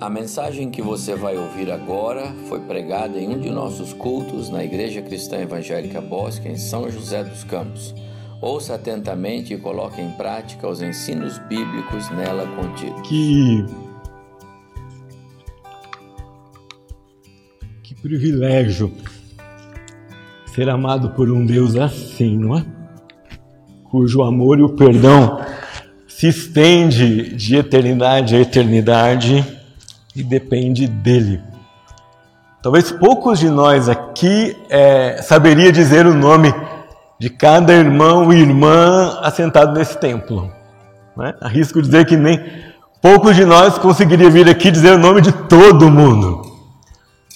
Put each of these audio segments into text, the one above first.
A mensagem que você vai ouvir agora foi pregada em um de nossos cultos na Igreja Cristã Evangélica Bosque, em São José dos Campos. Ouça atentamente e coloque em prática os ensinos bíblicos nela contidos. Que que privilégio ser amado por um Deus assim, não é? Cujo amor e o perdão se estende de eternidade a eternidade e depende dele. Talvez poucos de nós aqui é, saberia dizer o nome de cada irmão e irmã assentado nesse templo. Né? Arrisco dizer que nem poucos de nós conseguiria vir aqui dizer o nome de todo mundo.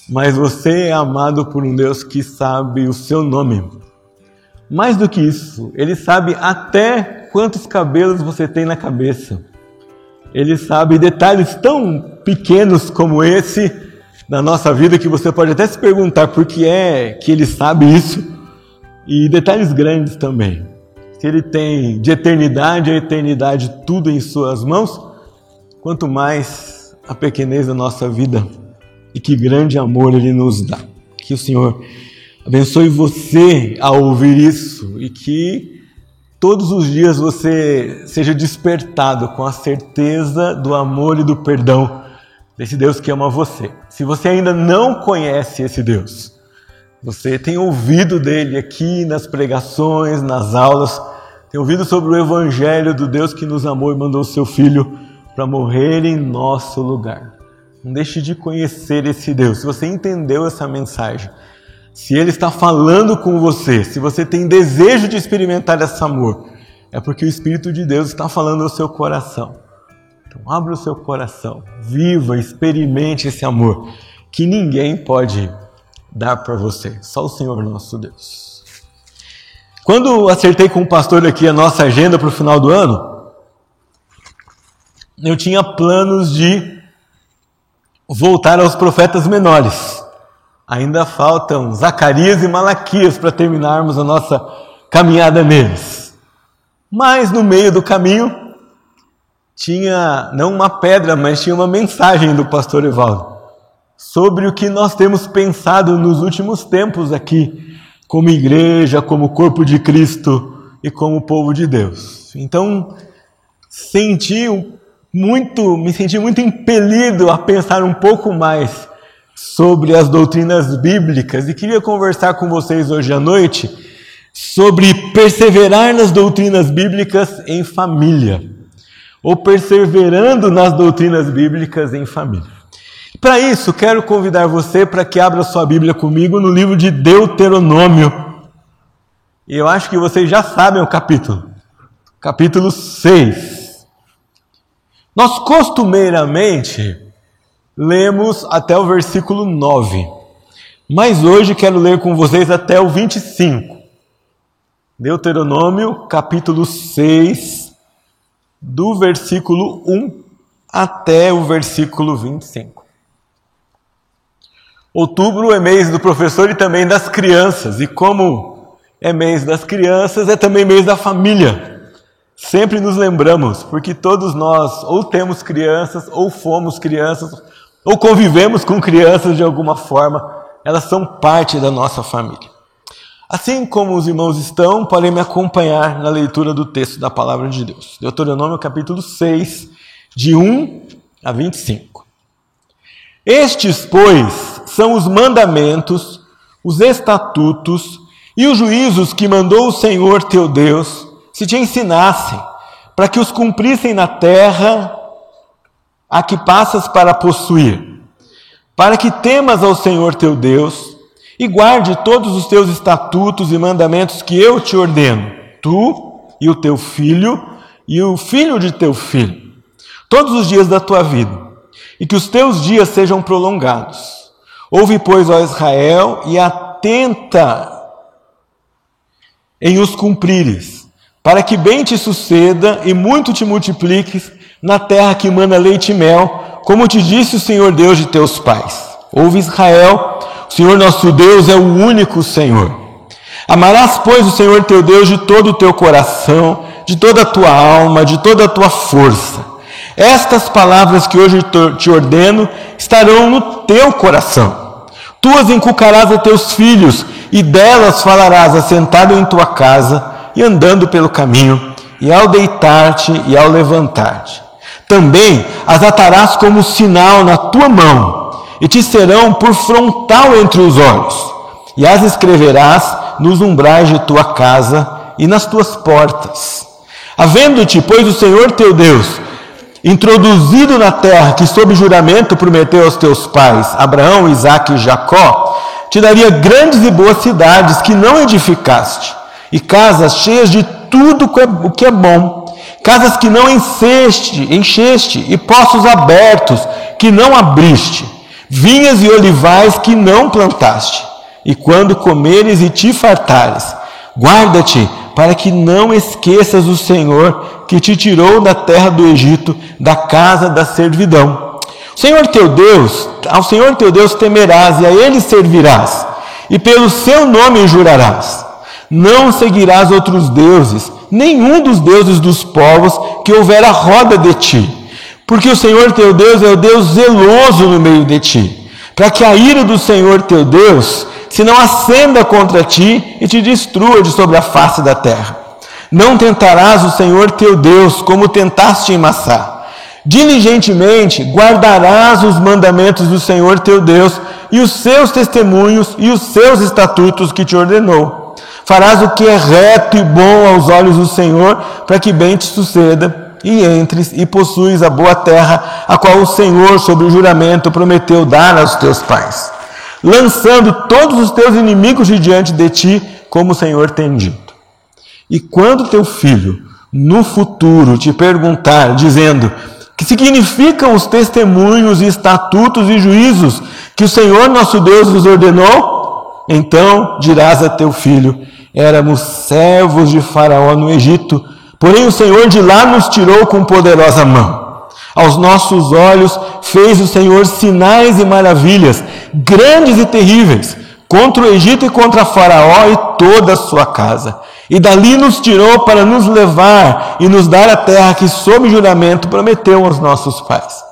Mas você é amado por um Deus que sabe o seu nome. Mais do que isso, ele sabe até quantos cabelos você tem na cabeça. Ele sabe detalhes tão pequenos como esse na nossa vida que você pode até se perguntar por que é que ele sabe isso e detalhes grandes também. Se ele tem de eternidade a eternidade tudo em suas mãos, quanto mais a pequenez da nossa vida e que grande amor ele nos dá. Que o Senhor abençoe você ao ouvir isso e que todos os dias você seja despertado com a certeza do amor e do perdão desse Deus que ama você. Se você ainda não conhece esse Deus, você tem ouvido dele aqui nas pregações, nas aulas, tem ouvido sobre o Evangelho do Deus que nos amou e mandou o seu Filho para morrer em nosso lugar. Não deixe de conhecer esse Deus. Se você entendeu essa mensagem, se Ele está falando com você, se você tem desejo de experimentar esse amor, é porque o Espírito de Deus está falando ao seu coração. Então, abra o seu coração, viva, experimente esse amor que ninguém pode dar para você, só o Senhor nosso Deus. Quando acertei com o pastor aqui a nossa agenda para o final do ano, eu tinha planos de voltar aos profetas menores. Ainda faltam Zacarias e Malaquias para terminarmos a nossa caminhada neles. Mas no meio do caminho tinha não uma pedra, mas tinha uma mensagem do pastor Evaldo sobre o que nós temos pensado nos últimos tempos aqui, como igreja, como corpo de Cristo e como povo de Deus. Então, senti muito, me senti muito impelido a pensar um pouco mais sobre as doutrinas bíblicas e queria conversar com vocês hoje à noite sobre perseverar nas doutrinas bíblicas em família, ou perseverando nas doutrinas bíblicas em família. Para isso, quero convidar você para que abra sua Bíblia comigo no livro de Deuteronômio. Eu acho que vocês já sabem o capítulo. Capítulo 6. Nós costumeiramente lemos até o versículo 9. Mas hoje quero ler com vocês até o 25. Deuteronômio, capítulo 6, do versículo 1 até o versículo 25. Outubro é mês do professor e também das crianças, e como é mês das crianças, é também mês da família. Sempre nos lembramos, porque todos nós ou temos crianças, ou fomos crianças, ou convivemos com crianças de alguma forma, elas são parte da nossa família. Assim como os irmãos estão, podem me acompanhar na leitura do texto da palavra de Deus. Deuteronômio capítulo 6, de 1 a 25. Estes, pois, são os mandamentos, os estatutos e os juízos que mandou o Senhor teu Deus, se te ensinassem, para que os cumprissem na terra a que passas para possuir, para que temas ao Senhor teu Deus e guarde todos os teus estatutos e mandamentos que eu te ordeno, tu e o teu filho e o filho de teu filho, todos os dias da tua vida, e que os teus dias sejam prolongados. Ouve, pois, ó Israel, e atenta em os cumprires, para que bem te suceda e muito te multipliques na terra que manda leite e mel, como te disse o Senhor Deus de teus pais. Ouve Israel, o Senhor nosso Deus é o único Senhor. Amarás, pois, o Senhor teu Deus de todo o teu coração, de toda a tua alma, de toda a tua força. Estas palavras que hoje te ordeno estarão no teu coração. Tu as inculcarás a teus filhos, e delas falarás assentado em tua casa e andando pelo caminho, e ao deitar-te e ao levantar-te. Também as atarás como sinal na tua mão, e te serão por frontal entre os olhos, e as escreverás nos umbrais de tua casa e nas tuas portas. Havendo-te, pois, o Senhor teu Deus, introduzido na terra que sob juramento prometeu aos teus pais, Abraão, Isaque e Jacó, te daria grandes e boas cidades que não edificaste, e casas cheias de tudo o que é bom, casas que não encheste, encheste, e poços abertos que não abriste, vinhas e olivais que não plantaste. E quando comeres e te fartares, guarda-te para que não esqueças o Senhor que te tirou da terra do Egito, da casa da servidão. Senhor teu Deus, ao Senhor teu Deus temerás e a ele servirás, e pelo seu nome jurarás. Não seguirás outros deuses, nenhum dos deuses dos povos que houver à roda de ti, porque o Senhor teu Deus é o Deus zeloso no meio de ti, para que a ira do Senhor teu Deus se não acenda contra ti e te destrua de sobre a face da terra. Não tentarás o Senhor teu Deus como tentaste em Massá. Diligentemente guardarás os mandamentos do Senhor teu Deus e os seus testemunhos e os seus estatutos que te ordenou. Farás o que é reto e bom aos olhos do Senhor, para que bem te suceda e entres e possuis a boa terra, a qual o Senhor, sob o juramento, prometeu dar aos teus pais lançando todos os teus inimigos de diante de ti, como o Senhor tem dito. E quando teu filho, no futuro, te perguntar, dizendo, que significam os testemunhos, estatutos e juízos que o Senhor nosso Deus nos ordenou? Então dirás a teu filho: éramos servos de Faraó no Egito, porém o Senhor de lá nos tirou com poderosa mão. Aos nossos olhos fez o Senhor sinais e maravilhas, grandes e terríveis, contra o Egito e contra Faraó e toda a sua casa. E dali nos tirou para nos levar e nos dar a terra que, sob juramento, prometeu aos nossos pais.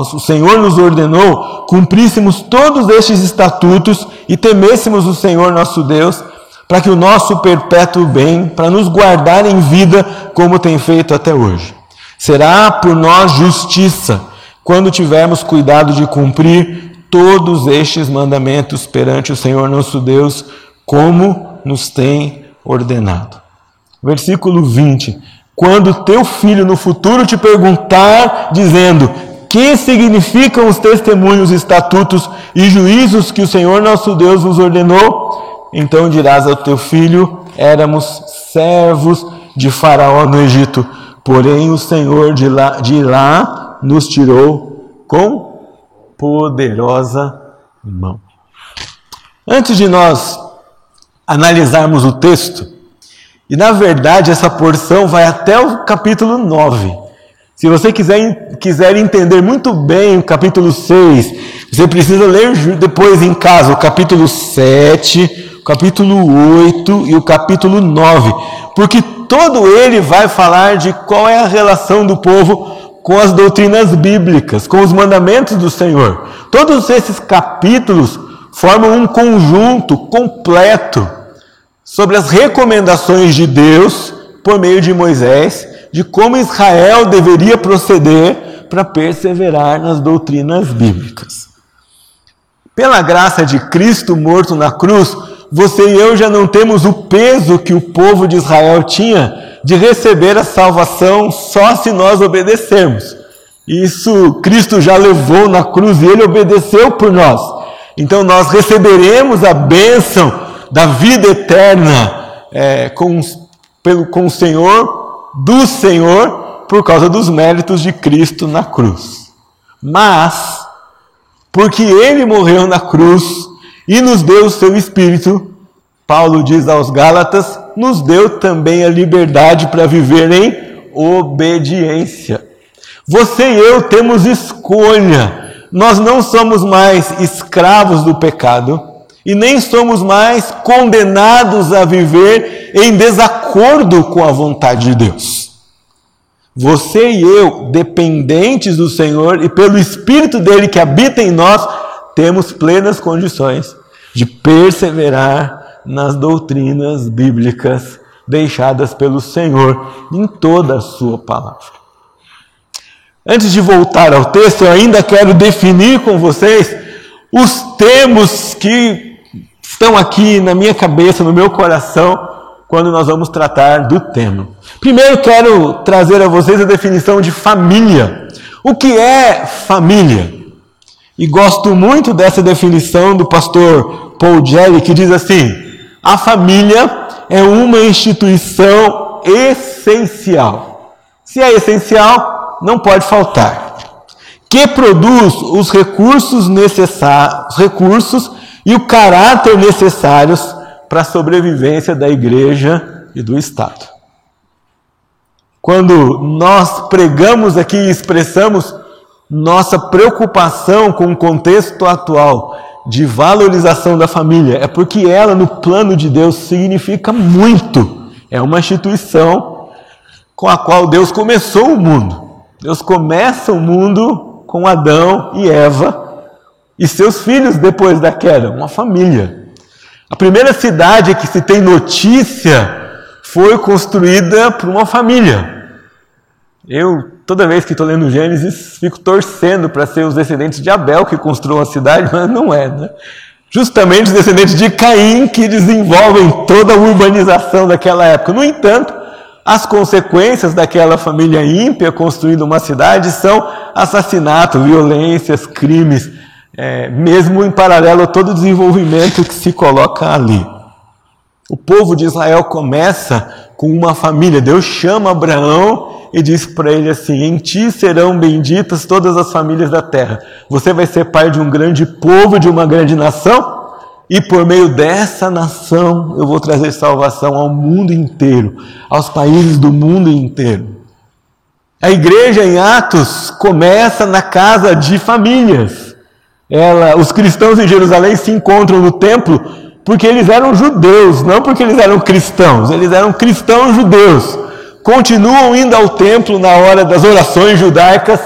O Senhor nos ordenou cumpríssemos todos estes estatutos e temêssemos o Senhor nosso Deus, para que o nosso perpétuo bem, para nos guardar em vida, como tem feito até hoje. Será por nós justiça quando tivermos cuidado de cumprir todos estes mandamentos perante o Senhor nosso Deus, como nos tem ordenado. Versículo 20: Quando teu filho no futuro te perguntar, dizendo: Que significam os testemunhos, estatutos e juízos que o Senhor nosso Deus vos ordenou? Então dirás ao teu filho: Éramos servos de Faraó no Egito Porém, o Senhor de lá, de lá nos tirou com poderosa mão. Antes de nós analisarmos o texto, e na verdade essa porção vai até o capítulo 9. Se você quiser, quiser entender muito bem o capítulo 6, você precisa ler depois em casa o capítulo 7, o capítulo 8 e o capítulo 9, porque todo ele vai falar de qual é a relação do povo com as doutrinas bíblicas, com os mandamentos do Senhor. Todos esses capítulos formam um conjunto completo sobre as recomendações de Deus por meio de Moisés, de como Israel deveria proceder para perseverar nas doutrinas bíblicas. Pela graça de Cristo morto na cruz, você e eu já não temos o peso que o povo de Israel tinha de receber a salvação só se nós obedecermos. Isso Cristo já levou na cruz e ele obedeceu por nós. Então nós receberemos a bênção da vida eterna é, com, pelo, com o Senhor, do Senhor, por causa dos méritos de Cristo na cruz. Mas, porque ele morreu na cruz, e nos deu o seu Espírito, Paulo diz aos Gálatas, nos deu também a liberdade para viver em obediência. Você e eu temos escolha. Nós não somos mais escravos do pecado e nem somos mais condenados a viver em desacordo com a vontade de Deus. Você e eu, dependentes do Senhor e pelo Espírito dele que habita em nós, temos plenas condições de perseverar nas doutrinas bíblicas deixadas pelo Senhor em toda a sua palavra. Antes de voltar ao texto, eu ainda quero definir com vocês os termos que estão aqui na minha cabeça, no meu coração, quando nós vamos tratar do tema. Primeiro quero trazer a vocês a definição de família. O que é família? E gosto muito dessa definição do pastor Paul Jelly, que diz assim: a família é uma instituição essencial. Se é essencial, não pode faltar. Que produz os recursos necessários, recursos e o caráter necessários para a sobrevivência da igreja e do Estado. Quando nós pregamos aqui e expressamos nossa preocupação com o contexto atual de valorização da família, é porque ela, no plano de Deus, significa muito. É uma instituição com a qual Deus começou o mundo. Deus começa o mundo com Adão e Eva e seus filhos depois da queda, uma família. A primeira cidade que se tem notícia foi construída por uma família. Eu, toda vez que estou lendo Gênesis, fico torcendo para ser os descendentes de Abel que construam a cidade, mas não é, né? Justamente os descendentes de Caim que desenvolvem toda a urbanização daquela época. No entanto, as consequências daquela família ímpia construindo uma cidade são assassinato, violências, crimes é, mesmo em paralelo a todo o desenvolvimento que se coloca ali. O povo de Israel começa com uma família. Deus chama Abraão e diz para ele assim: Em ti serão benditas todas as famílias da terra. Você vai ser pai de um grande povo, de uma grande nação, e por meio dessa nação eu vou trazer salvação ao mundo inteiro, aos países do mundo inteiro. A igreja em Atos começa na casa de famílias ela, os cristãos em Jerusalém se encontram no templo porque eles eram judeus, não porque eles eram cristãos, eles eram cristãos judeus. Continuam indo ao templo na hora das orações judaicas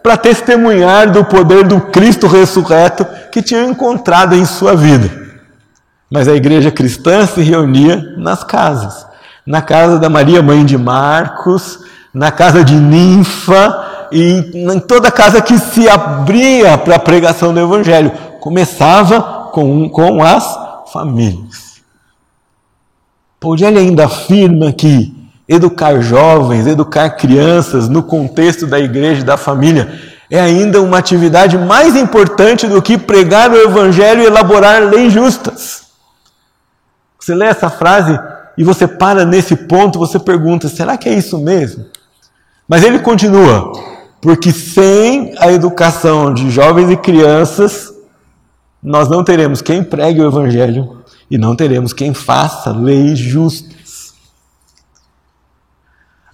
para testemunhar do poder do Cristo ressurreto que tinham encontrado em sua vida. Mas a igreja cristã se reunia nas casas. Na casa da Maria, mãe de Marcos, na casa de Ninfa, e em toda casa que se abria para a pregação do Evangelho. Começava com, com as famílias. Paulini ainda afirma que educar jovens, educar crianças no contexto da igreja e da família é ainda uma atividade mais importante do que pregar o Evangelho e elaborar leis justas. Você lê essa frase e você para nesse ponto, você pergunta: será que é isso mesmo? Mas ele continua: porque sem a educação de jovens e crianças, nós não teremos quem pregue o Evangelho e não teremos quem faça leis justas.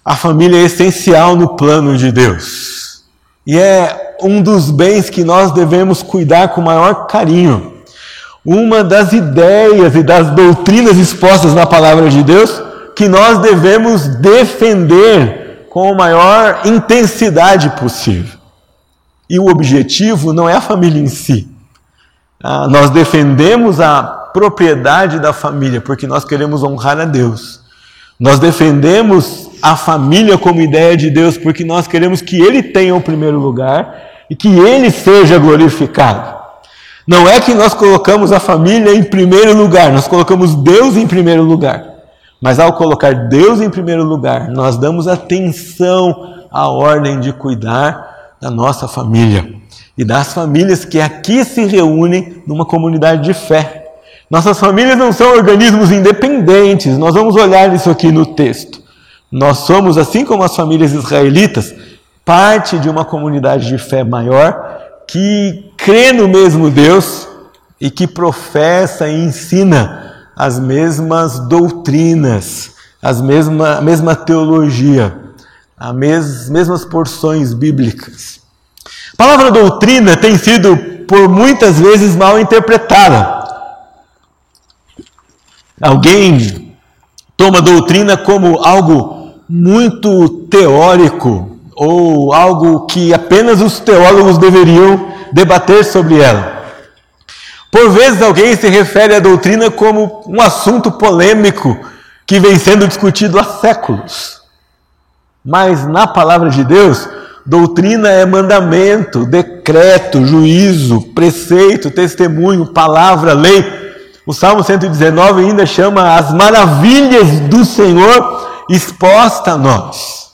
A família é essencial no plano de Deus e é um dos bens que nós devemos cuidar com maior carinho. Uma das ideias e das doutrinas expostas na palavra de Deus que nós devemos defender com a maior intensidade possível. E o objetivo não é a família em si. Ah, nós defendemos a propriedade da família porque nós queremos honrar a Deus. Nós defendemos a família como ideia de Deus porque nós queremos que Ele tenha o primeiro lugar e que Ele seja glorificado. Não é que nós colocamos a família em primeiro lugar, nós colocamos Deus em primeiro lugar. Mas ao colocar Deus em primeiro lugar, nós damos atenção à ordem de cuidar da nossa família e das famílias que aqui se reúnem numa comunidade de fé. Nossas famílias não são organismos independentes, nós vamos olhar isso aqui no texto. Nós somos, assim como as famílias israelitas, parte de uma comunidade de fé maior que crê no mesmo Deus e que professa e ensina as mesmas doutrinas, as mesma, a mesma teologia, as mes, mesmas porções bíblicas. A palavra doutrina tem sido por muitas vezes mal interpretada. Alguém toma doutrina como algo muito teórico ou algo que apenas os teólogos deveriam debater sobre ela. Por vezes alguém se refere à doutrina como um assunto polêmico que vem sendo discutido há séculos. Mas na palavra de Deus, doutrina é mandamento, decreto, juízo, preceito, testemunho, palavra, lei. O Salmo 119 ainda chama as maravilhas do Senhor exposta a nós.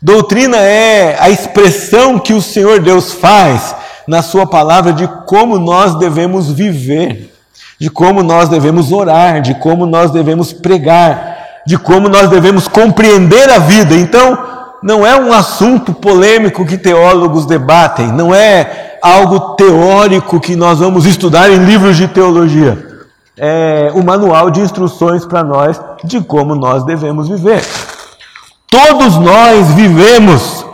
Doutrina é a expressão que o Senhor Deus faz na Sua palavra de como nós devemos viver, de como nós devemos orar, de como nós devemos pregar, de como nós devemos compreender a vida. Então, não é um assunto polêmico que teólogos debatem, não é algo teórico que nós vamos estudar em livros de teologia. É o manual de instruções para nós de como nós devemos viver. Todos nós vivemos,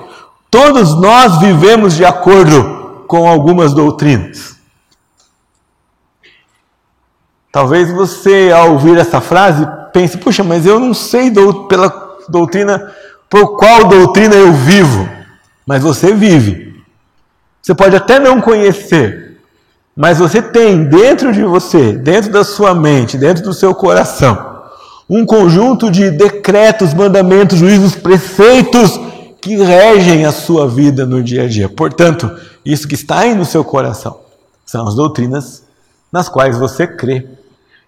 todos nós vivemos de acordo com algumas doutrinas. Talvez você, ao ouvir essa frase, pense: puxa, mas eu não sei do, pela doutrina, por qual doutrina eu vivo. Mas você vive. Você pode até não conhecer, mas você tem dentro de você, dentro da sua mente, dentro do seu coração, um conjunto de decretos, mandamentos, juízos, preceitos que regem a sua vida no dia a dia. Portanto, isso que está aí no seu coração são as doutrinas nas quais você crê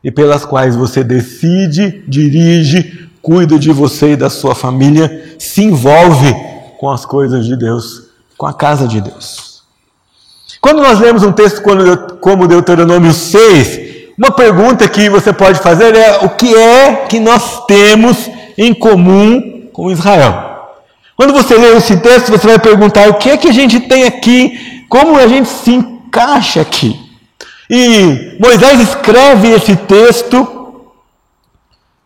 e pelas quais você decide, dirige, cuida de você e da sua família, se envolve com as coisas de Deus, com a casa de Deus. Quando nós lemos um texto como Deuteronômio 6, uma pergunta que você pode fazer é: o que é que nós temos em comum com Israel? Quando você lê esse texto, você vai perguntar: o que é que a gente tem aqui? Como a gente se encaixa aqui? E Moisés escreve esse texto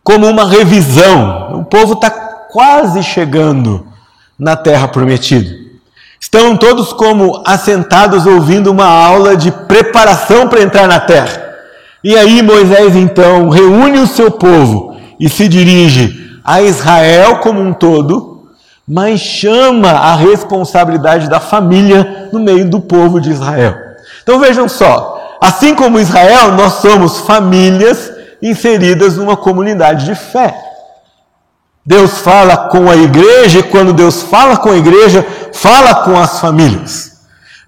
como uma revisão. O povo está quase chegando na terra prometida. Estão todos como assentados ouvindo uma aula de preparação para entrar na terra. E aí Moisés então reúne o seu povo e se dirige a Israel como um todo, mas chama a responsabilidade da família no meio do povo de Israel. Então vejam só, assim como Israel, nós somos famílias inseridas numa comunidade de fé. Deus fala com a igreja e quando Deus fala com a igreja, fala com as famílias.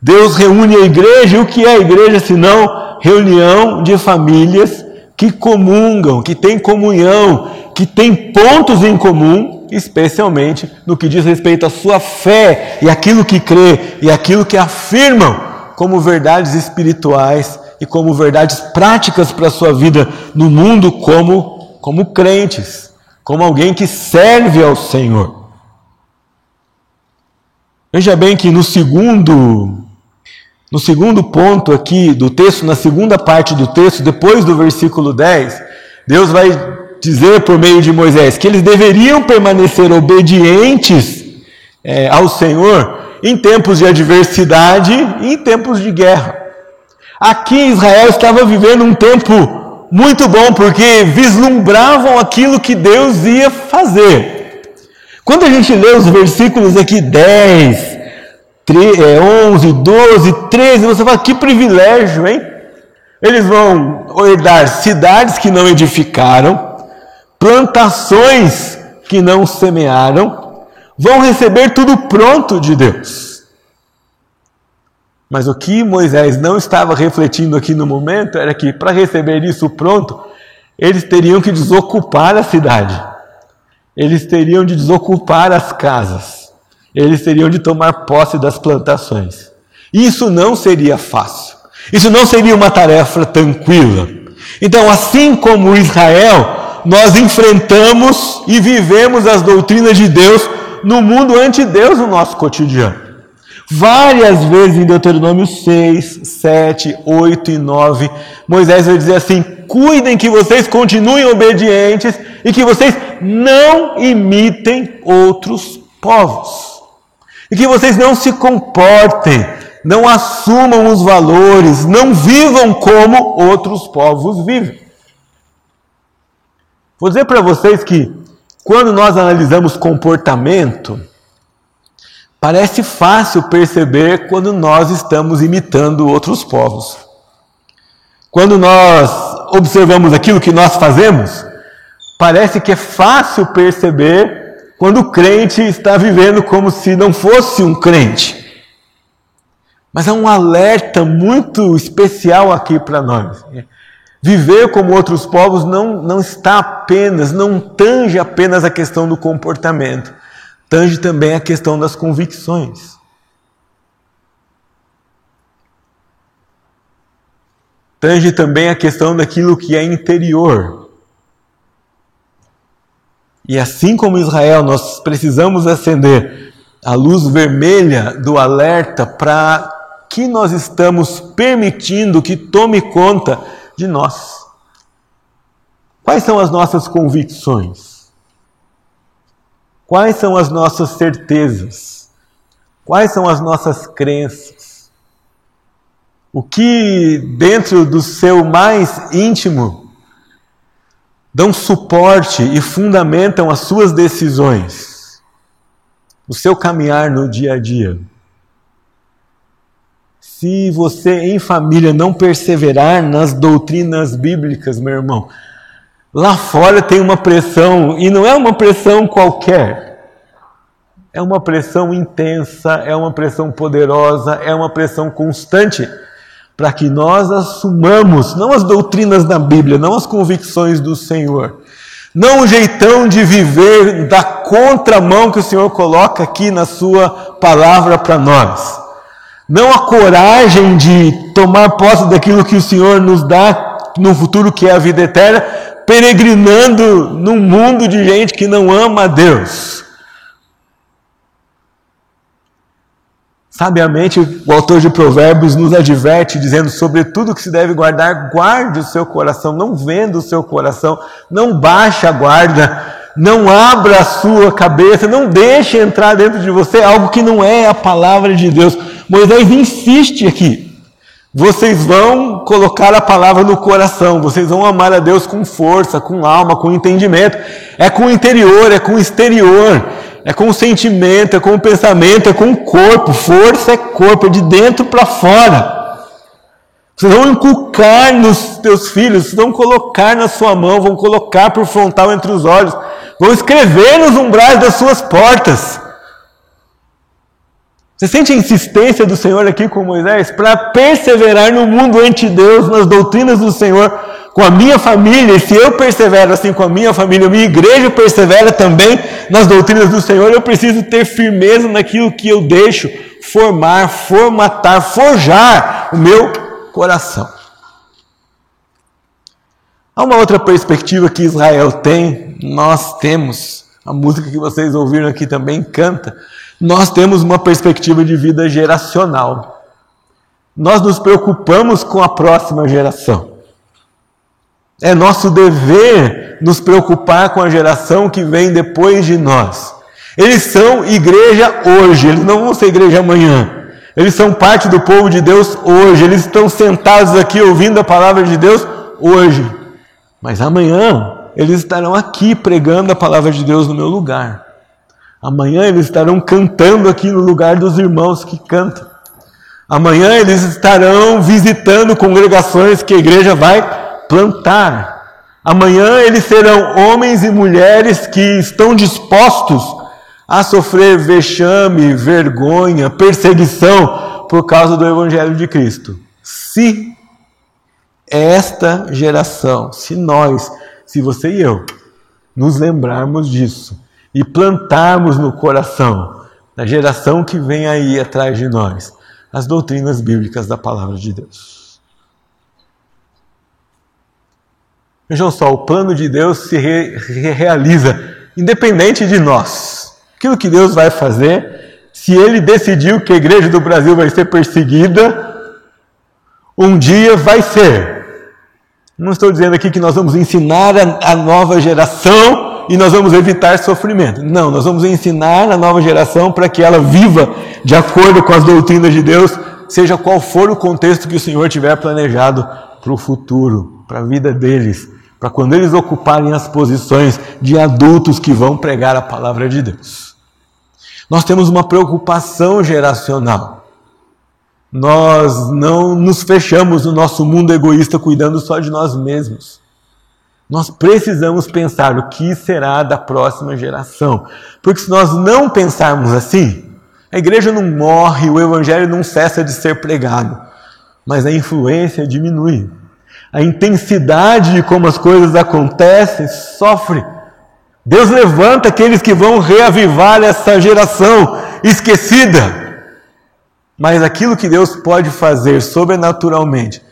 Deus reúne a igreja, e o que é a igreja senão reunião de famílias que comungam, que têm comunhão, que têm pontos em comum, especialmente no que diz respeito à sua fé e aquilo que crê e aquilo que afirmam como verdades espirituais e como verdades práticas para a sua vida no mundo como, como crentes, como alguém que serve ao Senhor. Veja bem que no segundo no segundo ponto aqui do texto, na segunda parte do texto, depois do versículo 10, Deus vai dizer por meio de Moisés que eles deveriam permanecer obedientes é, ao Senhor em tempos de adversidade e em tempos de guerra. Aqui Israel estava vivendo um tempo muito bom porque vislumbravam aquilo que Deus ia fazer. Quando a gente lê os versículos aqui 10, 11, 12, 13, você fala, que privilégio, hein? Eles vão herdar cidades que não edificaram, plantações que não semearam, vão receber tudo pronto de Deus. Mas o que Moisés não estava refletindo aqui no momento era que para receber isso pronto, eles teriam que desocupar a cidade, eles teriam de desocupar as casas eles teriam de tomar posse das plantações. Isso não seria fácil. Isso não seria uma tarefa tranquila. Então, assim como Israel, nós enfrentamos e vivemos as doutrinas de Deus no mundo ante Deus no nosso cotidiano. Várias vezes em Deuteronômio 6, 7, 8 e 9, Moisés vai dizer assim: cuidem que vocês continuem obedientes e que vocês não imitem outros povos. E que vocês não se comportem, não assumam os valores, não vivam como outros povos vivem. Vou dizer para vocês que quando nós analisamos comportamento, parece fácil perceber quando nós estamos imitando outros povos. Quando nós observamos aquilo que nós fazemos, parece que é fácil perceber quando o crente está vivendo como se não fosse um crente. Mas há um alerta muito especial aqui para nós. Viver como outros povos não, não está apenas, não tange apenas a questão do comportamento, tange também a questão das convicções. Tange também a questão daquilo que é interior. E assim como Israel, nós precisamos acender a luz vermelha do alerta para que nós estamos permitindo que tome conta de nós. Quais são as nossas convicções? Quais são as nossas certezas? Quais são as nossas crenças? O que dentro do seu mais íntimo dão suporte e fundamentam as suas decisões, o seu caminhar no dia a dia? Se você em família não perseverar nas doutrinas bíblicas, meu irmão, lá fora tem uma pressão, e não é uma pressão qualquer. É uma pressão intensa, é uma pressão poderosa, é uma pressão constante para que nós assumamos não as doutrinas da Bíblia, não as convicções do Senhor, não o jeitão de viver da contramão que o Senhor coloca aqui na Sua palavra para nós não a coragem de tomar posse daquilo que o Senhor nos dá no futuro, que é a vida eterna, peregrinando num mundo de gente que não ama a Deus. Sabiamente, o autor de Provérbios nos adverte, dizendo: sobre tudo que se deve guardar, guarde o seu coração, não venda o seu coração, não baixe a guarda, não abra a sua cabeça, não deixe entrar dentro de você algo que não é a palavra de Deus. Moisés insiste aqui. Vocês vão colocar a palavra no coração, vocês vão amar a Deus com força, com alma, com entendimento. É com o interior, é com o exterior, é com o sentimento, é com o pensamento, é com o corpo. Força é corpo, é de dentro para fora. Vocês vão inculcar nos teus filhos, vão colocar na sua mão, vão colocar por frontal entre os olhos, vão escrever nos umbrais das suas portas. Você sente a insistência do Senhor aqui com Moisés para perseverar no mundo ante Deus, nas doutrinas do Senhor, com a minha família, e se eu persevero assim com a minha família, a minha igreja persevera também nas doutrinas do Senhor, eu preciso ter firmeza naquilo que eu deixo formar, formatar, forjar o meu coração. Há uma outra perspectiva que Israel tem, nós temos, a música que vocês ouviram aqui também canta, nós temos uma perspectiva de vida geracional. Nós nos preocupamos com a próxima geração. É nosso dever nos preocupar com a geração que vem depois de nós. Eles são igreja hoje, eles não vão ser igreja amanhã. Eles são parte do povo de Deus hoje, eles estão sentados aqui ouvindo a palavra de Deus hoje. Mas amanhã eles estarão aqui pregando a palavra de Deus no meu lugar. Amanhã eles estarão cantando aqui no lugar dos irmãos que cantam. Amanhã eles estarão visitando congregações que a igreja vai plantar. Amanhã eles serão homens e mulheres que estão dispostos a sofrer vexame, vergonha, perseguição por causa do Evangelho de Cristo. Se esta geração, se nós, se você e eu, nos lembrarmos disso, e plantarmos no coração da geração que vem aí atrás de nós as doutrinas bíblicas da palavra de Deus. Vejam só, o plano de Deus se re realiza independente de nós. Aquilo que Deus vai fazer, se Ele decidiu que a igreja do Brasil vai ser perseguida, um dia vai ser. Não estou dizendo aqui que nós vamos ensinar a, a nova geração e nós vamos evitar sofrimento. Não, nós vamos ensinar a nova geração para que ela viva de acordo com as doutrinas de Deus, seja qual for o contexto que o Senhor tiver planejado para o futuro, para a vida deles, para quando eles ocuparem as posições de adultos que vão pregar a palavra de Deus. Nós temos uma preocupação geracional. Nós não nos fechamos no nosso mundo egoísta cuidando só de nós mesmos. Nós precisamos pensar o que será da próxima geração. Porque se nós não pensarmos assim, a igreja não morre, o evangelho não cessa de ser pregado, mas a influência diminui. A intensidade de como as coisas acontecem sofre. Deus levanta aqueles que vão reavivar essa geração esquecida. Mas aquilo que Deus pode fazer sobrenaturalmente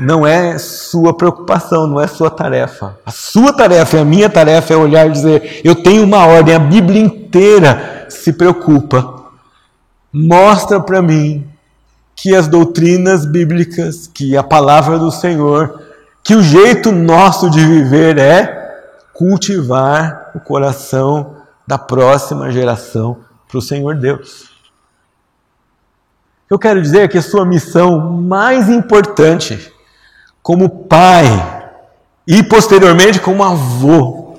não é sua preocupação, não é sua tarefa. A sua tarefa e a minha tarefa é olhar e dizer: eu tenho uma ordem, a Bíblia inteira se preocupa. Mostra para mim que as doutrinas bíblicas, que a palavra do Senhor, que o jeito nosso de viver é cultivar o coração da próxima geração para o Senhor Deus. Eu quero dizer que a sua missão mais importante como pai e posteriormente como avô.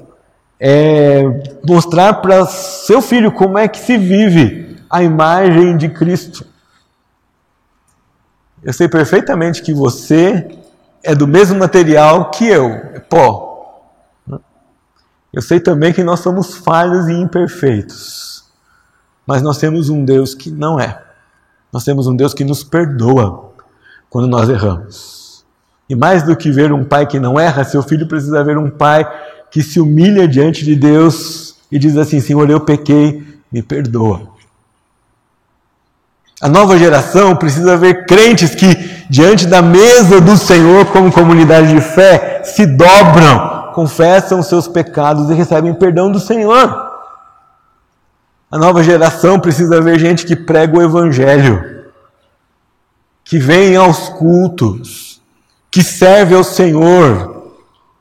É mostrar para seu filho como é que se vive a imagem de Cristo. Eu sei perfeitamente que você é do mesmo material que eu, é pó. Eu sei também que nós somos falhos e imperfeitos. Mas nós temos um Deus que não é. Nós temos um Deus que nos perdoa quando nós erramos. E mais do que ver um pai que não erra, seu filho precisa ver um pai que se humilha diante de Deus e diz assim: Senhor, eu pequei, me perdoa. A nova geração precisa ver crentes que, diante da mesa do Senhor, como comunidade de fé, se dobram, confessam seus pecados e recebem perdão do Senhor. A nova geração precisa ver gente que prega o Evangelho, que vem aos cultos, que serve ao Senhor,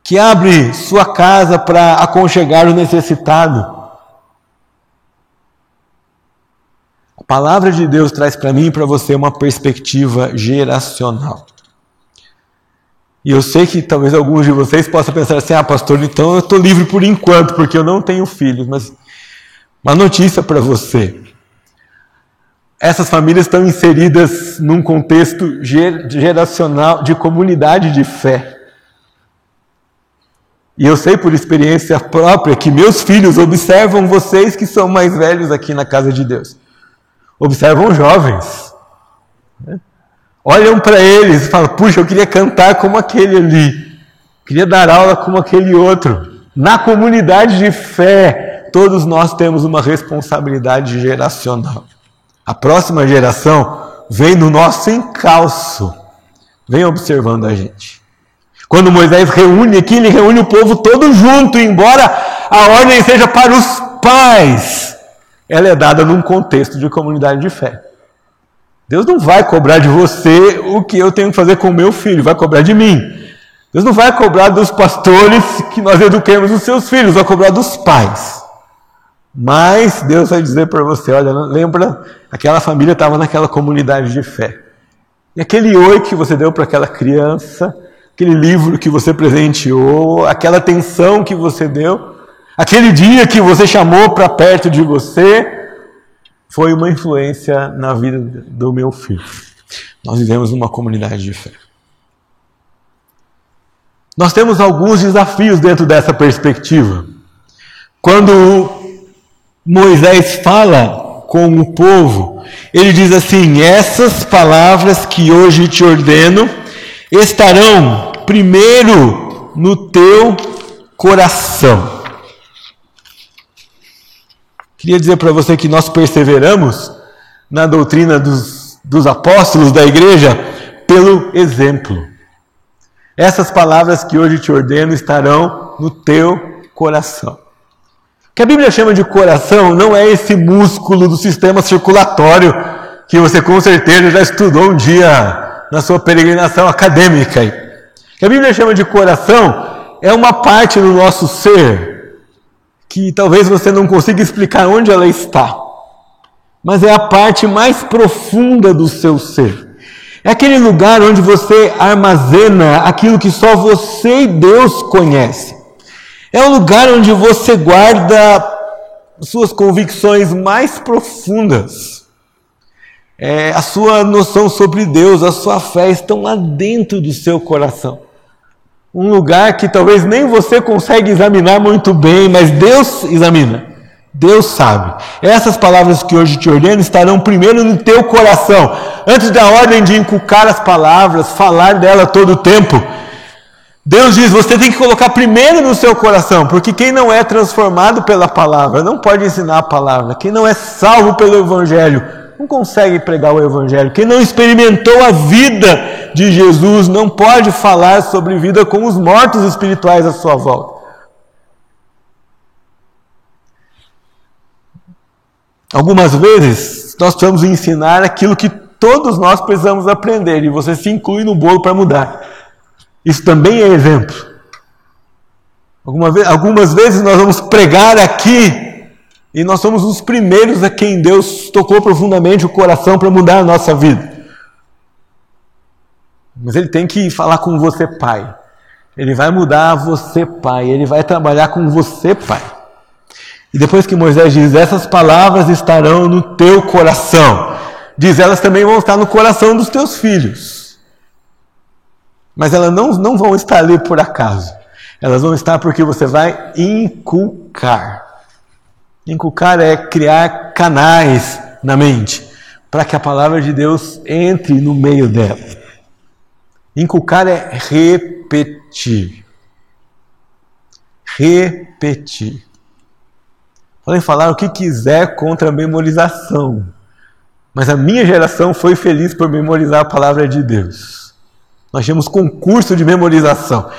que abre sua casa para aconchegar o necessitado. A palavra de Deus traz para mim e para você uma perspectiva geracional. E eu sei que talvez alguns de vocês possam pensar assim: ah, pastor, então eu estou livre por enquanto, porque eu não tenho filhos. Mas uma notícia para você: essas famílias estão inseridas num contexto geracional de comunidade de fé. E eu sei por experiência própria que meus filhos observam vocês que são mais velhos aqui na casa de Deus. Observam jovens. Olham para eles e falam: puxa, eu queria cantar como aquele ali. Queria dar aula como aquele outro. Na comunidade de fé, todos nós temos uma responsabilidade geracional. A próxima geração vem no nosso encalço, vem observando a gente. Quando Moisés reúne aqui, ele reúne o povo todo junto, embora a ordem seja para os pais, ela é dada num contexto de comunidade de fé. Deus não vai cobrar de você o que eu tenho que fazer com o meu filho, vai cobrar de mim. Deus não vai cobrar dos pastores que nós eduquemos os seus filhos, vai cobrar dos pais. Mas Deus vai dizer para você: olha, lembra, aquela família estava naquela comunidade de fé. E aquele oi que você deu para aquela criança, aquele livro que você presenteou, aquela atenção que você deu, aquele dia que você chamou para perto de você, foi uma influência na vida do meu filho. Nós vivemos numa comunidade de fé. Nós temos alguns desafios dentro dessa perspectiva. Quando Moisés fala com o povo, ele diz assim: Essas palavras que hoje te ordeno estarão primeiro no teu coração. Queria dizer para você que nós perseveramos na doutrina dos, dos apóstolos da igreja pelo exemplo. Essas palavras que hoje te ordeno estarão no teu coração que a Bíblia chama de coração não é esse músculo do sistema circulatório que você com certeza já estudou um dia na sua peregrinação acadêmica. Que a Bíblia chama de coração é uma parte do nosso ser que talvez você não consiga explicar onde ela está, mas é a parte mais profunda do seu ser. É aquele lugar onde você armazena aquilo que só você e Deus conhece. É um lugar onde você guarda suas convicções mais profundas. É, a sua noção sobre Deus, a sua fé estão lá dentro do seu coração. Um lugar que talvez nem você consegue examinar muito bem, mas Deus examina. Deus sabe. Essas palavras que hoje te ordeno estarão primeiro no teu coração. Antes da ordem de inculcar as palavras, falar dela todo o tempo. Deus diz: você tem que colocar primeiro no seu coração, porque quem não é transformado pela palavra não pode ensinar a palavra. Quem não é salvo pelo Evangelho não consegue pregar o Evangelho. Quem não experimentou a vida de Jesus não pode falar sobre vida com os mortos espirituais à sua volta. Algumas vezes nós precisamos ensinar aquilo que todos nós precisamos aprender e você se inclui no bolo para mudar. Isso também é exemplo. Algumas vezes nós vamos pregar aqui e nós somos os primeiros a quem Deus tocou profundamente o coração para mudar a nossa vida. Mas Ele tem que falar com você, pai. Ele vai mudar você, pai. Ele vai trabalhar com você, pai. E depois que Moisés diz: Essas palavras estarão no teu coração, diz: Elas também vão estar no coração dos teus filhos. Mas elas não, não vão estar ali por acaso. Elas vão estar porque você vai inculcar. Inculcar é criar canais na mente para que a palavra de Deus entre no meio dela. Inculcar é repetir. Repetir. Podem falar o que quiser contra a memorização. Mas a minha geração foi feliz por memorizar a palavra de Deus. Nós tínhamos concurso de memorização.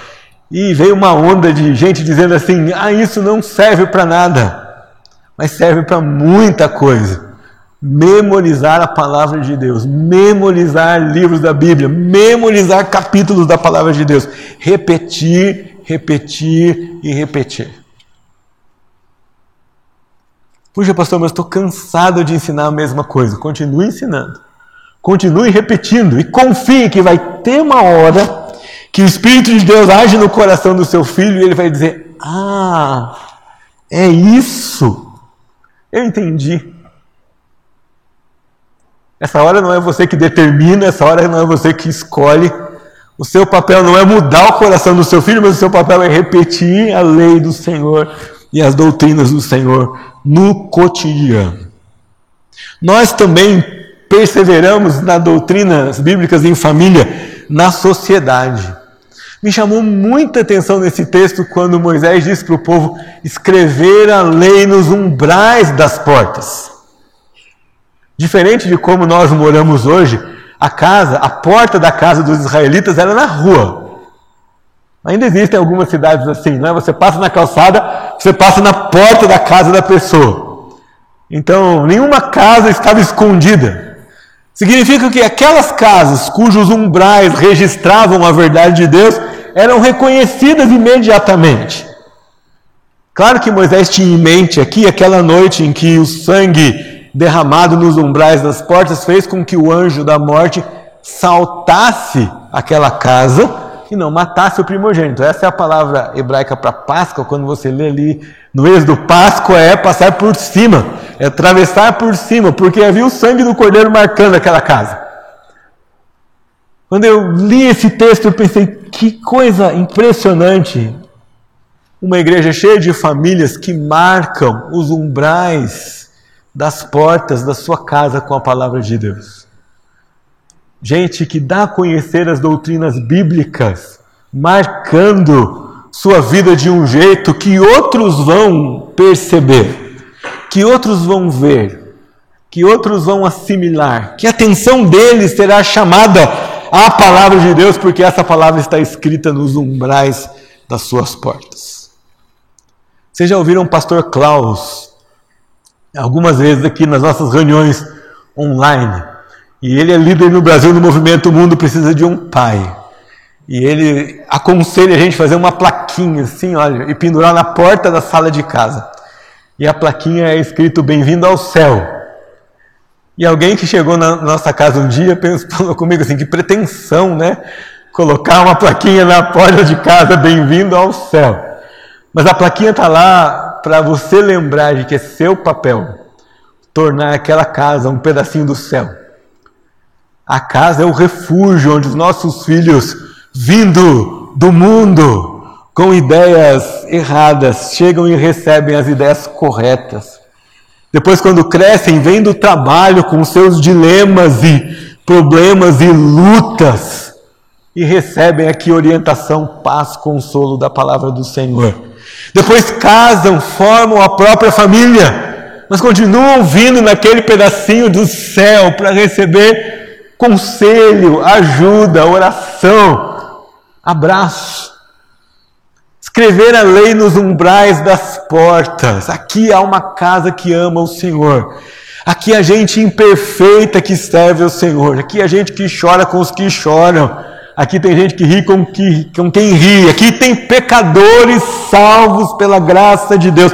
E veio uma onda de gente dizendo assim: ah, isso não serve para nada, mas serve para muita coisa. Memorizar a palavra de Deus, memorizar livros da Bíblia, memorizar capítulos da palavra de Deus, repetir, repetir e repetir. Puxa, pastor, mas estou cansado de ensinar a mesma coisa. Continue ensinando. Continue repetindo e confie que vai ter uma hora que o Espírito de Deus age no coração do seu filho e ele vai dizer: Ah, é isso. Eu entendi. Essa hora não é você que determina, essa hora não é você que escolhe. O seu papel não é mudar o coração do seu filho, mas o seu papel é repetir a lei do Senhor e as doutrinas do Senhor no cotidiano. Nós também perseveramos nas doutrinas bíblicas em família, na sociedade. Me chamou muita atenção nesse texto quando Moisés diz para o povo escrever a lei nos umbrais das portas. Diferente de como nós moramos hoje, a casa, a porta da casa dos israelitas era na rua. Ainda existem algumas cidades assim, não é? Você passa na calçada, você passa na porta da casa da pessoa. Então, nenhuma casa estava escondida. Significa que aquelas casas cujos umbrais registravam a verdade de Deus eram reconhecidas imediatamente. Claro que Moisés tinha em mente aqui aquela noite em que o sangue derramado nos umbrais das portas fez com que o anjo da morte saltasse aquela casa que não matasse o primogênito. Essa é a palavra hebraica para Páscoa, quando você lê ali no êxodo, Páscoa é passar por cima, é atravessar por cima, porque havia o sangue do cordeiro marcando aquela casa. Quando eu li esse texto, eu pensei, que coisa impressionante. Uma igreja cheia de famílias que marcam os umbrais das portas da sua casa com a palavra de Deus gente que dá a conhecer as doutrinas bíblicas, marcando sua vida de um jeito que outros vão perceber, que outros vão ver, que outros vão assimilar, que a atenção deles será chamada à palavra de Deus, porque essa palavra está escrita nos umbrais das suas portas. Vocês já ouviram o pastor Klaus, algumas vezes aqui nas nossas reuniões online, e ele é líder no Brasil no movimento O Mundo Precisa de um Pai. E ele aconselha a gente a fazer uma plaquinha assim, olha, e pendurar na porta da sala de casa. E a plaquinha é escrito Bem-vindo ao céu. E alguém que chegou na nossa casa um dia pensou comigo assim: que pretensão, né? Colocar uma plaquinha na porta de casa, bem-vindo ao céu. Mas a plaquinha está lá para você lembrar de que é seu papel tornar aquela casa um pedacinho do céu. A casa é o refúgio onde os nossos filhos, vindo do mundo com ideias erradas, chegam e recebem as ideias corretas. Depois, quando crescem, vêm do trabalho com seus dilemas e problemas e lutas e recebem aqui orientação, paz, consolo da palavra do Senhor. Depois casam, formam a própria família, mas continuam vindo naquele pedacinho do céu para receber conselho, ajuda, oração, abraço. Escrever a lei nos umbrais das portas. Aqui há uma casa que ama o Senhor. Aqui há gente imperfeita que serve ao Senhor. Aqui há gente que chora com os que choram. Aqui tem gente que ri com, que, com quem ri. Aqui tem pecadores salvos pela graça de Deus.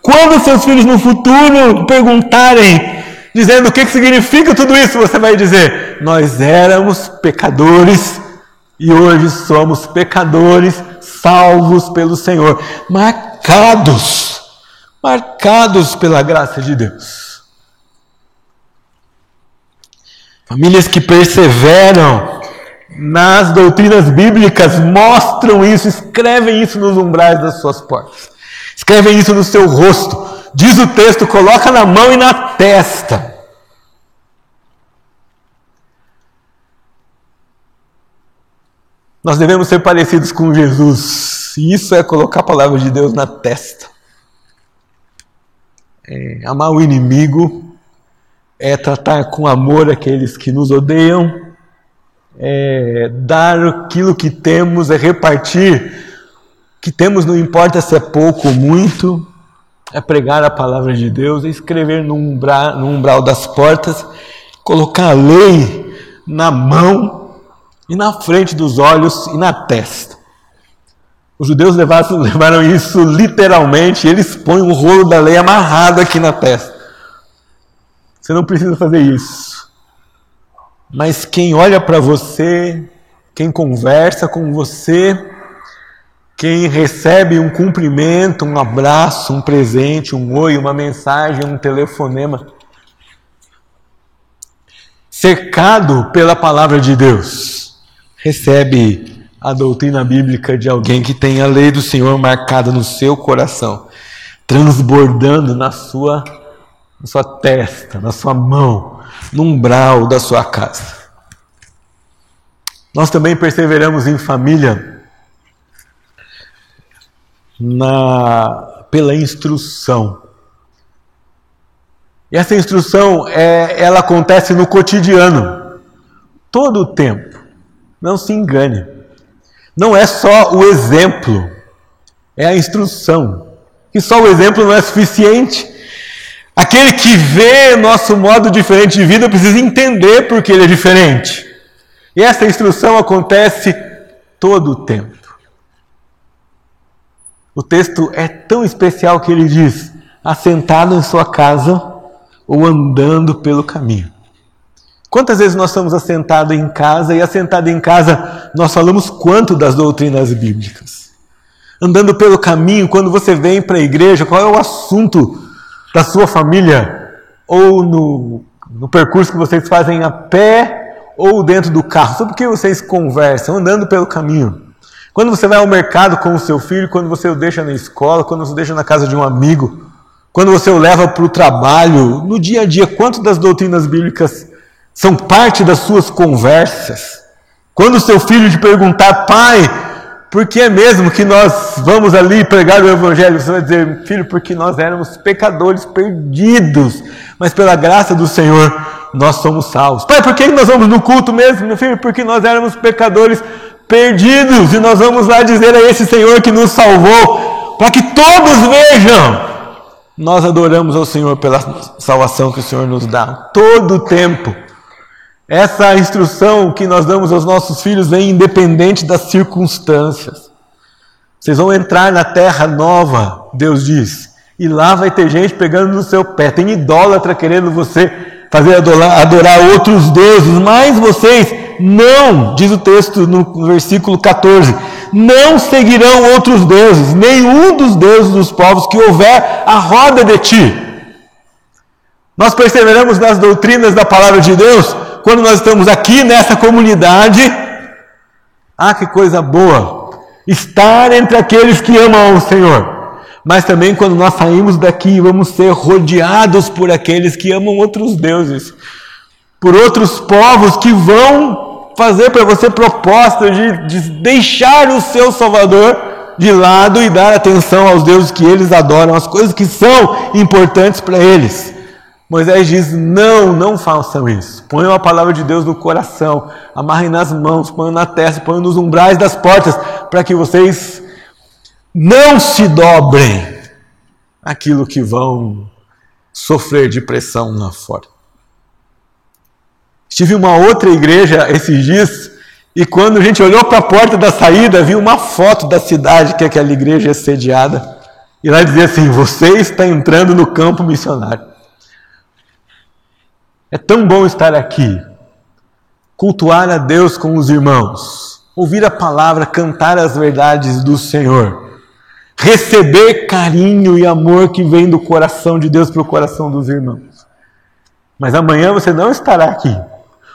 Quando seus filhos no futuro perguntarem, dizendo o que significa tudo isso, você vai dizer: Nós éramos pecadores e hoje somos pecadores salvos pelo Senhor, marcados, marcados pela graça de Deus. Famílias que perseveram nas doutrinas bíblicas mostram isso, escrevem isso nos umbrais das suas portas, escrevem isso no seu rosto. Diz o texto: coloca na mão e na testa. Nós devemos ser parecidos com Jesus. E isso é colocar a palavra de Deus na testa. É, amar o inimigo é tratar com amor aqueles que nos odeiam, é dar aquilo que temos, é repartir. O que temos não importa se é pouco ou muito, é pregar a palavra de Deus, é escrever no umbral, no umbral das portas, colocar a lei na mão e na frente dos olhos e na testa. Os judeus levaram, levaram isso literalmente, eles põem um rolo da lei amarrado aqui na testa. Você não precisa fazer isso. Mas quem olha para você, quem conversa com você, quem recebe um cumprimento, um abraço, um presente, um oi, uma mensagem, um telefonema, cercado pela palavra de Deus recebe a doutrina bíblica de alguém que tem a lei do Senhor marcada no seu coração, transbordando na sua, na sua testa, na sua mão, no umbral da sua casa. Nós também perseveramos em família na, pela instrução. E essa instrução é, ela acontece no cotidiano, todo o tempo. Não se engane. Não é só o exemplo, é a instrução. E só o exemplo não é suficiente. Aquele que vê nosso modo diferente de vida precisa entender porque ele é diferente. E essa instrução acontece todo o tempo. O texto é tão especial que ele diz: assentado em sua casa ou andando pelo caminho. Quantas vezes nós estamos assentados em casa e assentado em casa nós falamos quanto das doutrinas bíblicas? Andando pelo caminho, quando você vem para a igreja, qual é o assunto da sua família? Ou no, no percurso que vocês fazem a pé ou dentro do carro? Sobre o que vocês conversam andando pelo caminho? Quando você vai ao mercado com o seu filho, quando você o deixa na escola, quando você o deixa na casa de um amigo, quando você o leva para o trabalho, no dia a dia, quanto das doutrinas bíblicas são parte das suas conversas. Quando o seu filho te perguntar, pai, por que é mesmo que nós vamos ali pregar o Evangelho? Você vai dizer, filho, porque nós éramos pecadores perdidos, mas pela graça do Senhor nós somos salvos. Pai, por que nós vamos no culto mesmo, meu filho? Porque nós éramos pecadores perdidos e nós vamos lá dizer a esse Senhor que nos salvou, para que todos vejam. Nós adoramos ao Senhor pela salvação que o Senhor nos dá todo o tempo. Essa instrução que nós damos aos nossos filhos vem independente das circunstâncias. Vocês vão entrar na terra nova, Deus diz, e lá vai ter gente pegando no seu pé. Tem idólatra querendo você fazer adorar, adorar outros deuses, mas vocês não, diz o texto no versículo 14, não seguirão outros deuses, nenhum dos deuses dos povos que houver à roda de ti. Nós perseveramos nas doutrinas da palavra de Deus quando nós estamos aqui nessa comunidade. Ah, que coisa boa! Estar entre aqueles que amam o Senhor. Mas também quando nós saímos daqui, vamos ser rodeados por aqueles que amam outros deuses, por outros povos que vão fazer para você proposta de, de deixar o seu Salvador de lado e dar atenção aos deuses que eles adoram, às coisas que são importantes para eles. Moisés diz: não, não façam isso. Ponham a palavra de Deus no coração, amarrem nas mãos, ponham na testa, ponham nos umbrais das portas, para que vocês não se dobrem aquilo que vão sofrer de pressão lá fora. Estive em uma outra igreja esses dias e quando a gente olhou para a porta da saída, viu uma foto da cidade que aquela igreja é sediada. E lá dizia assim: Você está entrando no campo missionário. É tão bom estar aqui, cultuar a Deus com os irmãos, ouvir a palavra, cantar as verdades do Senhor, receber carinho e amor que vem do coração de Deus para o coração dos irmãos. Mas amanhã você não estará aqui.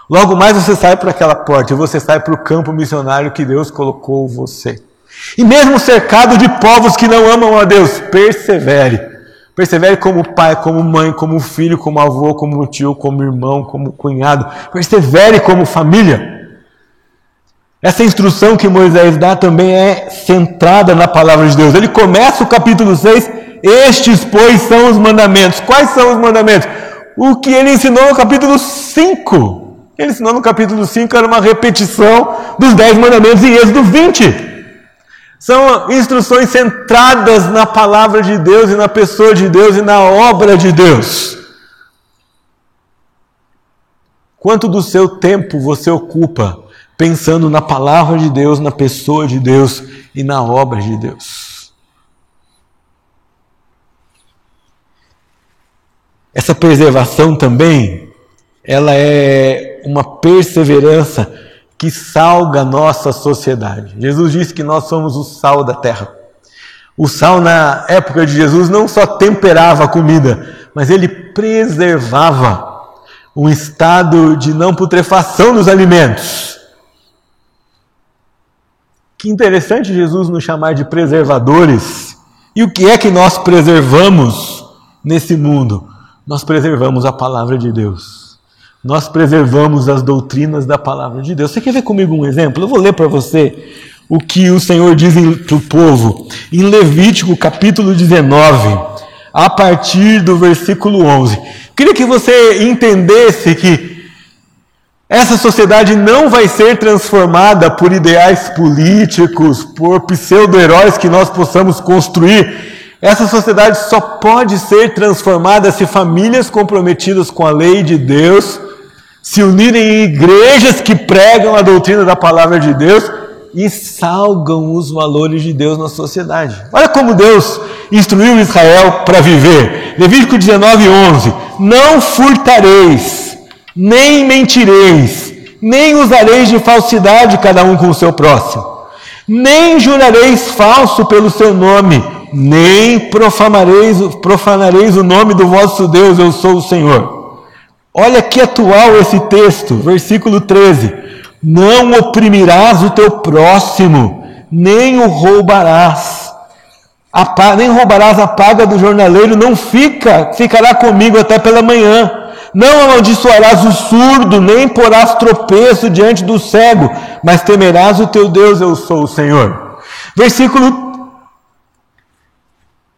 Logo mais você sai para aquela porta e você sai para o campo missionário que Deus colocou você. E mesmo cercado de povos que não amam a Deus, persevere Persevere como pai, como mãe, como filho, como avô, como tio, como irmão, como cunhado. Persevere como família. Essa instrução que Moisés dá também é centrada na palavra de Deus. Ele começa o capítulo 6, estes, pois, são os mandamentos. Quais são os mandamentos? O que ele ensinou no capítulo 5. Ele ensinou no capítulo 5 era uma repetição dos 10 mandamentos em Êxodo 20. São instruções centradas na palavra de Deus e na pessoa de Deus e na obra de Deus. Quanto do seu tempo você ocupa pensando na palavra de Deus, na pessoa de Deus e na obra de Deus? Essa preservação também, ela é uma perseverança que salga nossa sociedade. Jesus disse que nós somos o sal da terra. O sal, na época de Jesus, não só temperava a comida, mas ele preservava um estado de não putrefação dos alimentos. Que interessante Jesus nos chamar de preservadores. E o que é que nós preservamos nesse mundo? Nós preservamos a palavra de Deus nós preservamos as doutrinas da palavra de Deus. Você quer ver comigo um exemplo? Eu vou ler para você o que o Senhor diz para o povo em Levítico capítulo 19, a partir do versículo 11. Queria que você entendesse que essa sociedade não vai ser transformada por ideais políticos, por pseudo-heróis que nós possamos construir. Essa sociedade só pode ser transformada se famílias comprometidas com a lei de Deus se unirem em igrejas que pregam a doutrina da palavra de Deus e salgam os valores de Deus na sociedade. Olha como Deus instruiu Israel para viver. Levítico 19, 11: Não furtareis, nem mentireis, nem usareis de falsidade cada um com o seu próximo, nem jurareis falso pelo seu nome, nem profanareis, profanareis o nome do vosso Deus, eu sou o Senhor. Olha que atual esse texto, versículo 13: Não oprimirás o teu próximo, nem o roubarás. A, nem roubarás a paga do jornaleiro, não fica, ficará comigo até pela manhã. Não amaldiçoarás o surdo, nem porás tropeço diante do cego, mas temerás o teu Deus, eu sou o Senhor. Versículo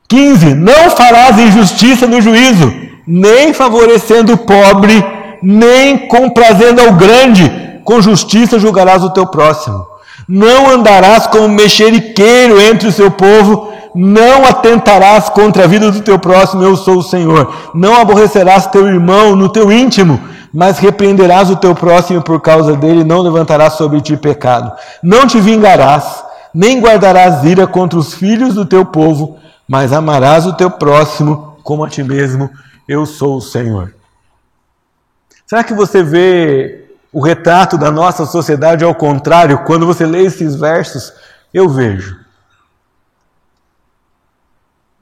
15: Não farás injustiça no juízo, nem favorecendo o pobre, nem comprazendo ao grande, com justiça julgarás o teu próximo. Não andarás como mexeriqueiro entre o seu povo, não atentarás contra a vida do teu próximo, eu sou o Senhor. Não aborrecerás teu irmão no teu íntimo, mas repreenderás o teu próximo por causa dele, não levantarás sobre ti pecado. Não te vingarás, nem guardarás ira contra os filhos do teu povo, mas amarás o teu próximo como a ti mesmo eu sou o Senhor. Será que você vê o retrato da nossa sociedade ao contrário quando você lê esses versos? Eu vejo.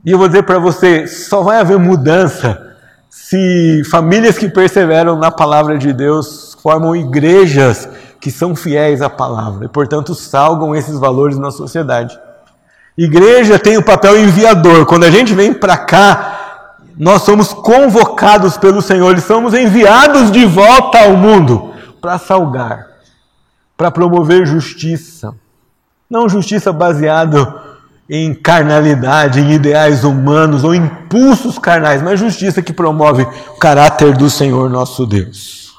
E eu vou dizer para você: só vai haver mudança se famílias que perseveram na palavra de Deus formam igrejas que são fiéis à palavra e, portanto, salgam esses valores na sociedade. Igreja tem o papel enviador. Quando a gente vem para cá, nós somos convocados pelo Senhor e somos enviados de volta ao mundo para salgar, para promover justiça. Não justiça baseada em carnalidade, em ideais humanos ou impulsos carnais, mas justiça que promove o caráter do Senhor nosso Deus.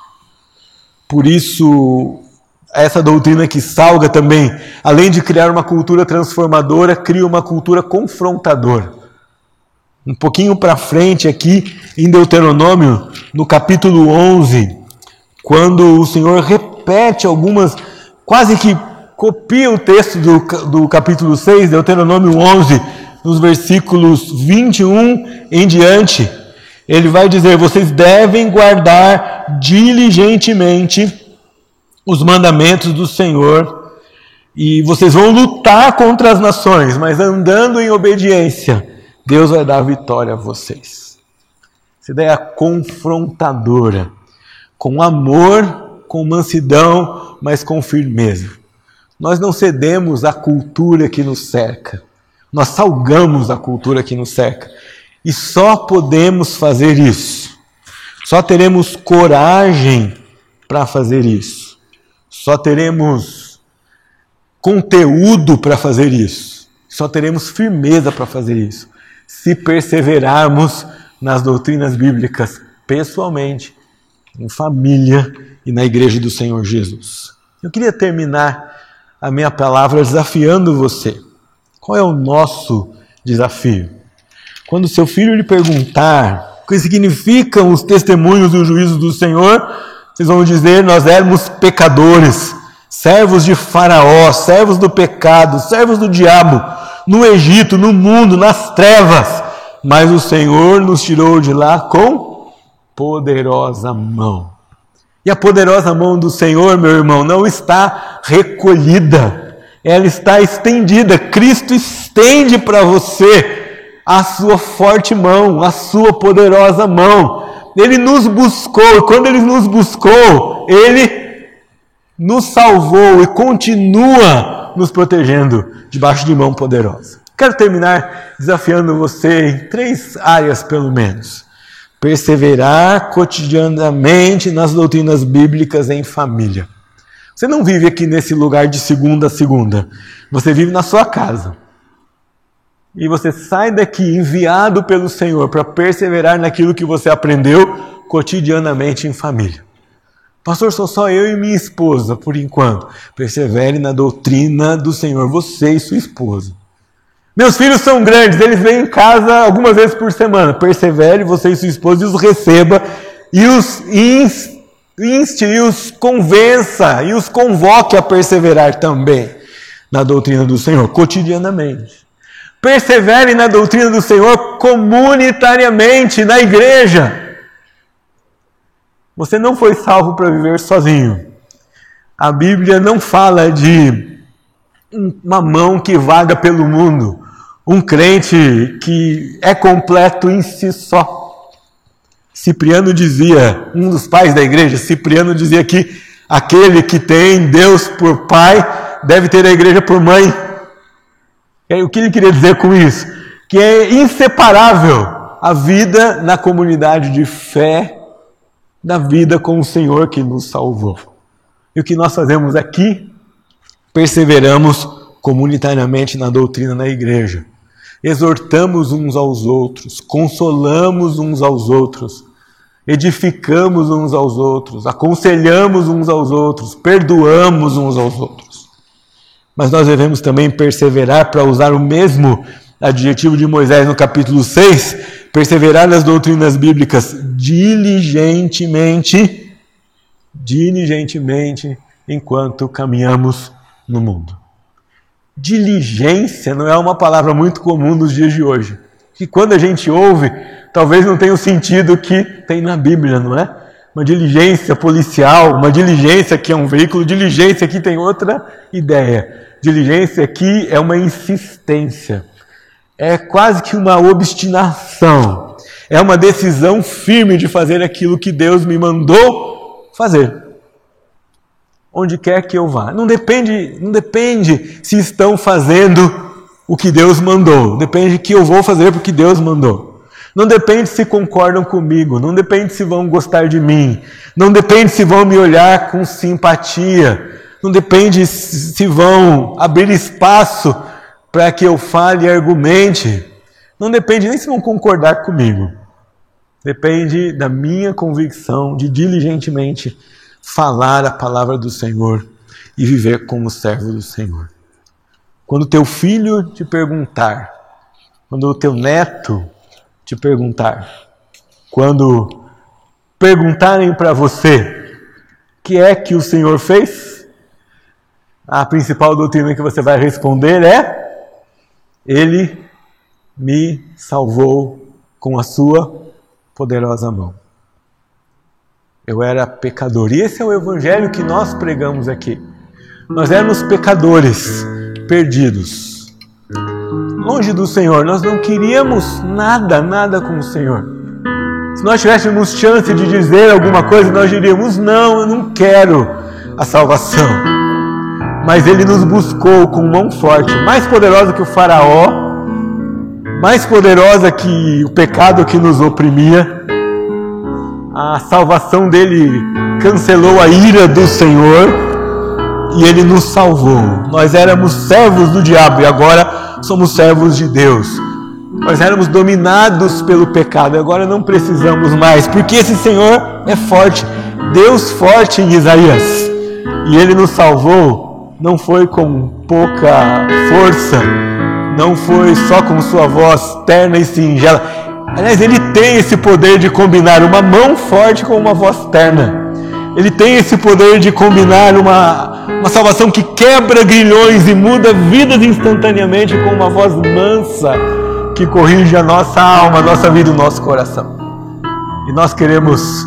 Por isso, essa doutrina que salga também, além de criar uma cultura transformadora, cria uma cultura confrontadora. Um pouquinho para frente aqui em Deuteronômio, no capítulo 11, quando o Senhor repete algumas, quase que copia o texto do, do capítulo 6, Deuteronômio 11, nos versículos 21 em diante, ele vai dizer: Vocês devem guardar diligentemente os mandamentos do Senhor e vocês vão lutar contra as nações, mas andando em obediência, Deus vai dar vitória a vocês. Essa ideia confrontadora, com amor, com mansidão, mas com firmeza. Nós não cedemos à cultura que nos cerca, nós salgamos a cultura que nos cerca. E só podemos fazer isso, só teremos coragem para fazer isso só teremos conteúdo para fazer isso, só teremos firmeza para fazer isso, se perseverarmos nas doutrinas bíblicas pessoalmente, em família e na igreja do Senhor Jesus. Eu queria terminar a minha palavra desafiando você. Qual é o nosso desafio? Quando seu filho lhe perguntar o que significam os testemunhos e os juízos do Senhor, vocês vão dizer: Nós éramos pecadores, servos de Faraó, servos do pecado, servos do diabo, no Egito, no mundo, nas trevas. Mas o Senhor nos tirou de lá com poderosa mão. E a poderosa mão do Senhor, meu irmão, não está recolhida, ela está estendida. Cristo estende para você a sua forte mão, a sua poderosa mão. Ele nos buscou, e quando Ele nos buscou, Ele nos salvou e continua nos protegendo debaixo de mão poderosa. Quero terminar desafiando você em três áreas, pelo menos. Perseverar cotidianamente nas doutrinas bíblicas em família. Você não vive aqui nesse lugar de segunda a segunda. Você vive na sua casa e você sai daqui enviado pelo Senhor para perseverar naquilo que você aprendeu cotidianamente em família. Pastor, sou só eu e minha esposa, por enquanto. Persevere na doutrina do Senhor, você e sua esposa. Meus filhos são grandes, eles vêm em casa algumas vezes por semana. Persevere, você e sua esposa, e os receba, e os inste, e os convença, e os convoque a perseverar também na doutrina do Senhor, cotidianamente. Persevere na doutrina do Senhor comunitariamente na igreja. Você não foi salvo para viver sozinho. A Bíblia não fala de uma mão que vaga pelo mundo, um crente que é completo em si só. Cipriano dizia, um dos pais da igreja, Cipriano dizia que aquele que tem Deus por pai deve ter a igreja por mãe. O que ele queria dizer com isso? Que é inseparável a vida na comunidade de fé, da vida com o Senhor que nos salvou. E o que nós fazemos aqui? Perseveramos comunitariamente na doutrina na igreja. Exortamos uns aos outros, consolamos uns aos outros, edificamos uns aos outros, aconselhamos uns aos outros, perdoamos uns aos outros. Mas nós devemos também perseverar, para usar o mesmo adjetivo de Moisés no capítulo 6, perseverar nas doutrinas bíblicas diligentemente, diligentemente, enquanto caminhamos no mundo. Diligência não é uma palavra muito comum nos dias de hoje. Que quando a gente ouve, talvez não tenha o sentido que tem na Bíblia, não é? uma diligência policial, uma diligência que é um veículo, diligência que tem outra ideia. Diligência aqui é uma insistência, é quase que uma obstinação, é uma decisão firme de fazer aquilo que Deus me mandou fazer. Onde quer que eu vá. Não depende, não depende se estão fazendo o que Deus mandou, depende que eu vou fazer porque Deus mandou. Não depende se concordam comigo, não depende se vão gostar de mim, não depende se vão me olhar com simpatia, não depende se vão abrir espaço para que eu fale e argumente, não depende nem se vão concordar comigo. Depende da minha convicção de diligentemente falar a palavra do Senhor e viver como servo do Senhor. Quando teu filho te perguntar, quando o teu neto te perguntar. Quando perguntarem para você o que é que o Senhor fez, a principal doutrina que você vai responder é: Ele me salvou com a sua poderosa mão. Eu era pecador. E esse é o evangelho que nós pregamos aqui. Nós éramos pecadores, perdidos longe do Senhor. Nós não queríamos nada, nada com o Senhor. Se nós tivéssemos chance de dizer alguma coisa, nós diríamos: Não, eu não quero a salvação. Mas Ele nos buscou com mão forte, mais poderosa que o Faraó, mais poderosa que o pecado que nos oprimia. A salvação dele cancelou a ira do Senhor e ele nos salvou. Nós éramos servos do diabo e agora somos servos de Deus. Nós éramos dominados pelo pecado, agora não precisamos mais, porque esse Senhor é forte, Deus forte em Isaías. E ele nos salvou, não foi com pouca força, não foi só com sua voz terna e singela. Aliás, ele tem esse poder de combinar uma mão forte com uma voz terna. Ele tem esse poder de combinar uma, uma salvação que quebra grilhões e muda vidas instantaneamente com uma voz mansa que corrige a nossa alma, a nossa vida, o nosso coração. E nós queremos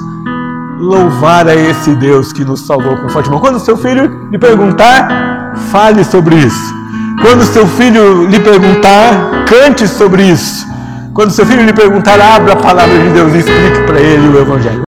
louvar a esse Deus que nos salvou com forte. Quando seu filho lhe perguntar, fale sobre isso. Quando seu filho lhe perguntar, cante sobre isso. Quando seu filho lhe perguntar, abra a palavra de Deus e explique para ele o Evangelho.